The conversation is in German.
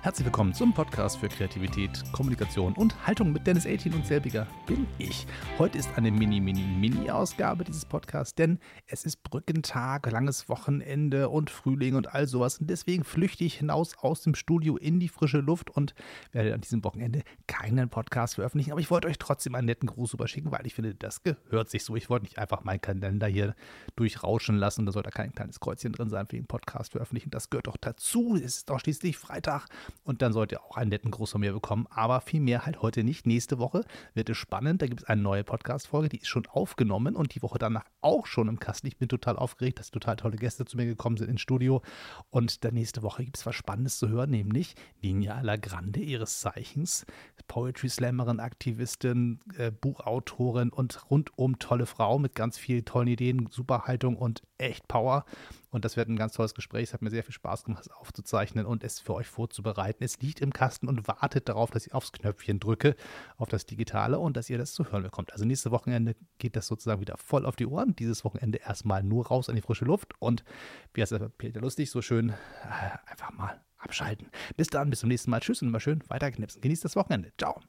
Herzlich willkommen zum Podcast für Kreativität, Kommunikation und Haltung mit Dennis 18 und selbiger bin ich. Heute ist eine Mini, Mini, Mini-Ausgabe dieses Podcasts, denn es ist Brückentag, langes Wochenende und Frühling und all sowas. Und deswegen flüchte ich hinaus aus dem Studio in die frische Luft und werde an diesem Wochenende keinen Podcast veröffentlichen. Aber ich wollte euch trotzdem einen netten Gruß überschicken, weil ich finde, das gehört sich so. Ich wollte nicht einfach meinen Kalender hier durchrauschen lassen. Da soll da kein kleines Kreuzchen drin sein für den Podcast veröffentlichen. Das gehört doch dazu. Es ist doch schließlich Freitag und dann sollt ihr auch einen netten Gruß von mir bekommen. Aber viel mehr halt heute nicht. Nächste Woche wird es spannend. Da gibt es eine neue Podcast-Folge, die ist schon aufgenommen und die Woche danach auch schon im Kasten. Ich bin total aufgeregt, dass total tolle Gäste zu mir gekommen sind ins Studio. Und dann nächste Woche gibt es was Spannendes zu hören, nämlich Ninja Lagrande, ihres Zeichens, Poetry Slammerin, Aktivistin, äh, Buchautorin und rundum tolle Frau mit ganz vielen tollen Ideen, super Haltung und echt Power. Und das wird ein ganz tolles Gespräch. Es hat mir sehr viel Spaß gemacht, es aufzuzeichnen und es für euch vorzubereiten. Es liegt im Kasten und wartet darauf, dass ich aufs Knöpfchen drücke, auf das Digitale und dass ihr das zu hören bekommt. Also nächste Wochenende geht das sozusagen wieder voll auf die Ohren. Dieses Wochenende erstmal nur raus an die frische Luft und wie heißt es Peter Lustig, so schön, äh, einfach mal abschalten. Bis dann, bis zum nächsten Mal. Tschüss und immer schön weiterknipsen. Genießt das Wochenende. Ciao.